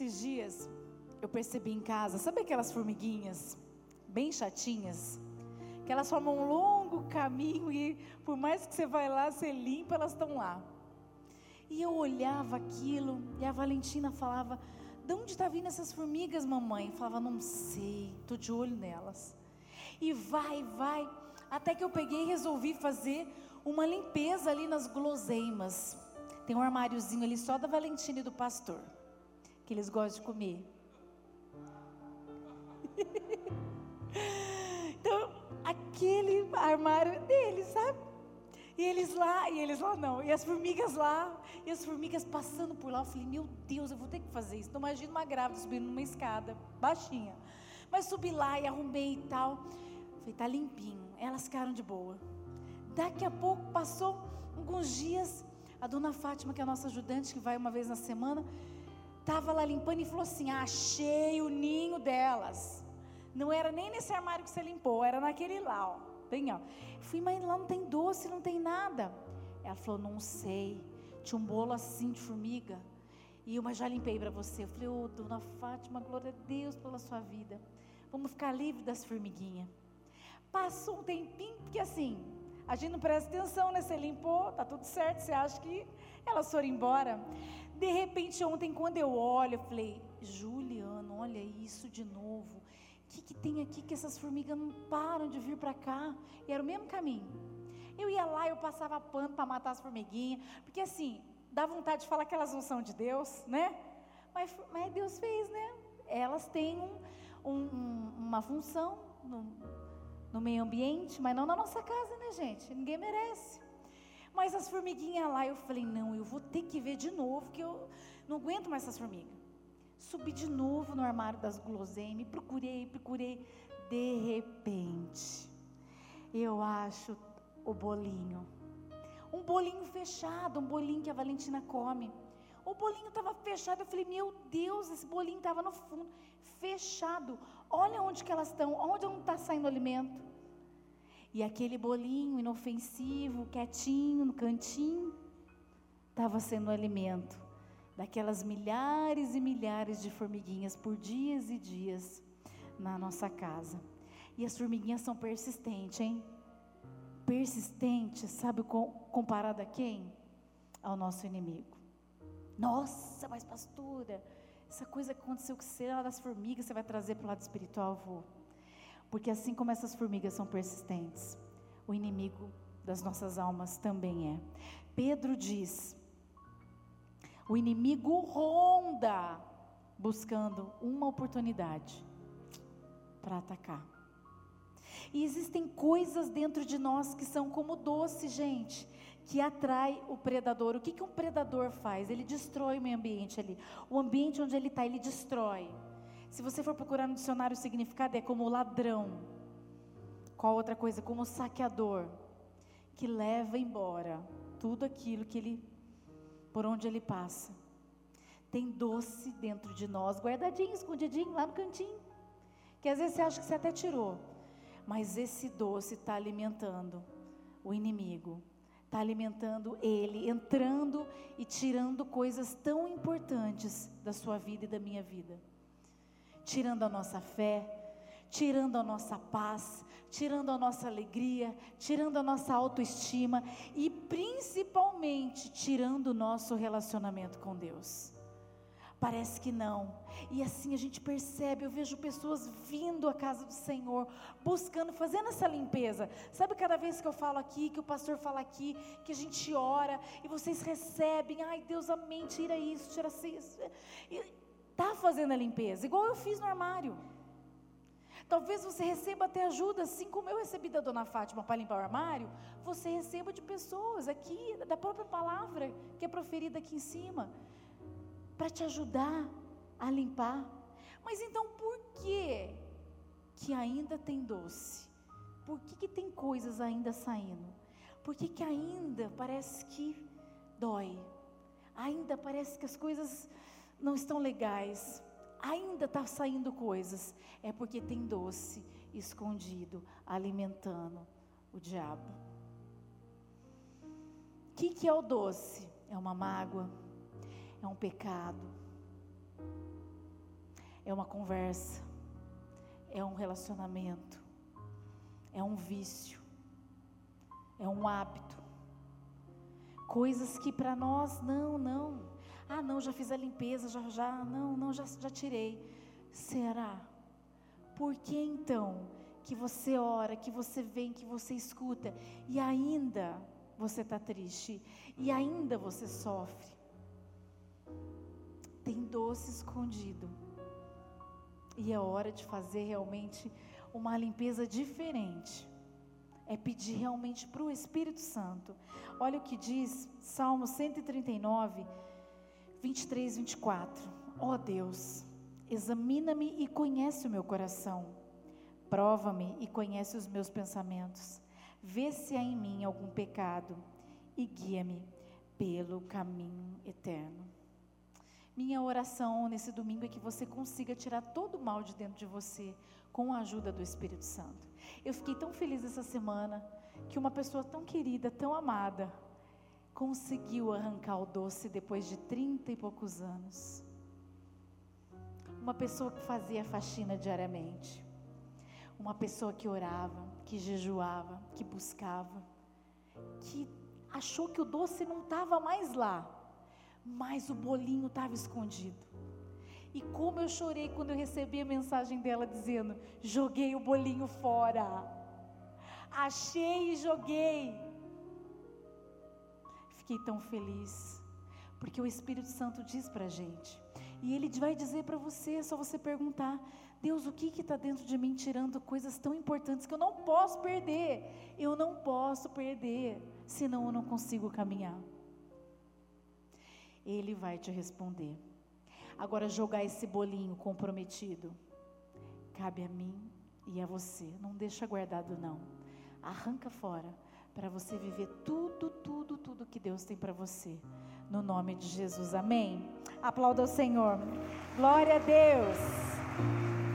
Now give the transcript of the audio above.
Esses dias eu percebi em casa, sabe aquelas formiguinhas bem chatinhas? Que elas formam um longo caminho e por mais que você vai lá, você limpa, elas estão lá. E eu olhava aquilo e a Valentina falava: "De onde está vindo essas formigas, mamãe?" Eu falava: "Não sei, tô de olho nelas." E vai, vai, até que eu peguei e resolvi fazer uma limpeza ali nas guloseimas. Tem um armáriozinho ali só da Valentina e do pastor, que eles gostam de comer. então, aquele armário deles, sabe? E eles lá, e eles lá não, e as formigas lá, e as formigas passando por lá. Eu falei, meu Deus, eu vou ter que fazer isso. Então, imagina uma grávida subindo numa escada, baixinha. Mas subi lá e arrumei e tal. Falei, tá limpinho. Elas ficaram de boa. Daqui a pouco, passou alguns dias, a dona Fátima, que é a nossa ajudante, que vai uma vez na semana, estava lá limpando e falou assim: achei o ninho delas. Não era nem nesse armário que você limpou, era naquele lá, ó. Bem, ó. Fui, mas lá não tem doce, não tem nada. Ela falou: não sei. Tinha um bolo assim de formiga. E eu, mas já limpei para você. Eu falei: ô, oh, dona Fátima, glória a Deus pela sua vida. Vamos ficar livre das formiguinhas. Passou um tempinho, porque assim, a gente não presta atenção, né? Você limpou, tá tudo certo, você acha que elas foram embora. De repente, ontem, quando eu olho, eu falei, Juliano, olha isso de novo. O que, que tem aqui que essas formigas não param de vir para cá? E era o mesmo caminho. Eu ia lá, eu passava pano para matar as formiguinhas, porque assim, dá vontade de falar que elas não são de Deus, né? Mas, mas Deus fez, né? Elas têm um, um, uma função no, no meio ambiente, mas não na nossa casa, né, gente? Ninguém merece. Mas as formiguinhas lá, eu falei, não, eu vou ter que ver de novo, que eu não aguento mais essas formigas. Subi de novo no armário das guloseimas, procurei, procurei. De repente, eu acho o bolinho. Um bolinho fechado, um bolinho que a Valentina come. O bolinho estava fechado. Eu falei, meu Deus, esse bolinho estava no fundo, fechado. Olha onde que elas estão, onde não está saindo alimento. E aquele bolinho inofensivo, quietinho no cantinho, estava sendo alimento daquelas milhares e milhares de formiguinhas por dias e dias na nossa casa. E as formiguinhas são persistentes, hein? Persistentes, sabe comparado a quem? Ao nosso inimigo. Nossa, mas pastora, essa coisa que aconteceu você, lá das formigas, você vai trazer para o lado espiritual, vou. Porque assim como essas formigas são persistentes, o inimigo das nossas almas também é. Pedro diz: o inimigo ronda buscando uma oportunidade para atacar. E existem coisas dentro de nós que são como doce, gente que atrai o predador. O que, que um predador faz? Ele destrói o meio ambiente ali. O ambiente onde ele está, ele destrói. Se você for procurar no dicionário o significado, é como ladrão. Qual outra coisa? Como saqueador. Que leva embora tudo aquilo que ele, por onde ele passa. Tem doce dentro de nós, guardadinho, escondidinho, lá no cantinho. Que às vezes você acha que você até tirou. Mas esse doce está alimentando o inimigo está alimentando ele, entrando e tirando coisas tão importantes da sua vida e da minha vida. Tirando a nossa fé, tirando a nossa paz, tirando a nossa alegria, tirando a nossa autoestima e principalmente tirando o nosso relacionamento com Deus. Parece que não. E assim a gente percebe, eu vejo pessoas vindo à casa do Senhor, buscando, fazendo essa limpeza. Sabe cada vez que eu falo aqui, que o pastor fala aqui, que a gente ora e vocês recebem, ai Deus, amém, tira isso, tira isso. E tá fazendo a limpeza, igual eu fiz no armário. Talvez você receba até ajuda, assim como eu recebi da dona Fátima para limpar o armário, você receba de pessoas aqui, da própria palavra que é proferida aqui em cima para te ajudar a limpar. Mas então por que que ainda tem doce? Por que, que tem coisas ainda saindo? Por que, que ainda parece que dói? Ainda parece que as coisas não estão legais. Ainda está saindo coisas. É porque tem doce escondido, alimentando o diabo. O que, que é o doce? É uma mágoa, é um pecado, é uma conversa, é um relacionamento, é um vício, é um hábito. Coisas que para nós, não, não. Ah, não, já fiz a limpeza, já, já, não, não, já, já tirei. Será? Por que então que você ora, que você vem, que você escuta e ainda você está triste e ainda você sofre? Tem doce escondido. E é hora de fazer realmente uma limpeza diferente. É pedir realmente para o Espírito Santo. Olha o que diz Salmo 139, 23, 24. Ó oh Deus, examina-me e conhece o meu coração. Prova-me e conhece os meus pensamentos. Vê se há em mim algum pecado e guia-me pelo caminho eterno. Minha oração nesse domingo é que você consiga tirar todo o mal de dentro de você com a ajuda do Espírito Santo. Eu fiquei tão feliz essa semana que uma pessoa tão querida, tão amada, conseguiu arrancar o doce depois de trinta e poucos anos. Uma pessoa que fazia faxina diariamente. Uma pessoa que orava, que jejuava, que buscava, que achou que o doce não estava mais lá mas o bolinho estava escondido. E como eu chorei quando eu recebi a mensagem dela dizendo: joguei o bolinho fora. Achei e joguei. Fiquei tão feliz, porque o Espírito Santo diz para a gente, e Ele vai dizer para você, é só você perguntar: Deus, o que está dentro de mim tirando coisas tão importantes que eu não posso perder? Eu não posso perder, senão eu não consigo caminhar. Ele vai te responder. Agora, jogar esse bolinho comprometido, cabe a mim e a você. Não deixa guardado, não. Arranca fora, para você viver tudo, tudo, tudo que Deus tem para você. No nome de Jesus, amém. Aplauda o Senhor. Glória a Deus.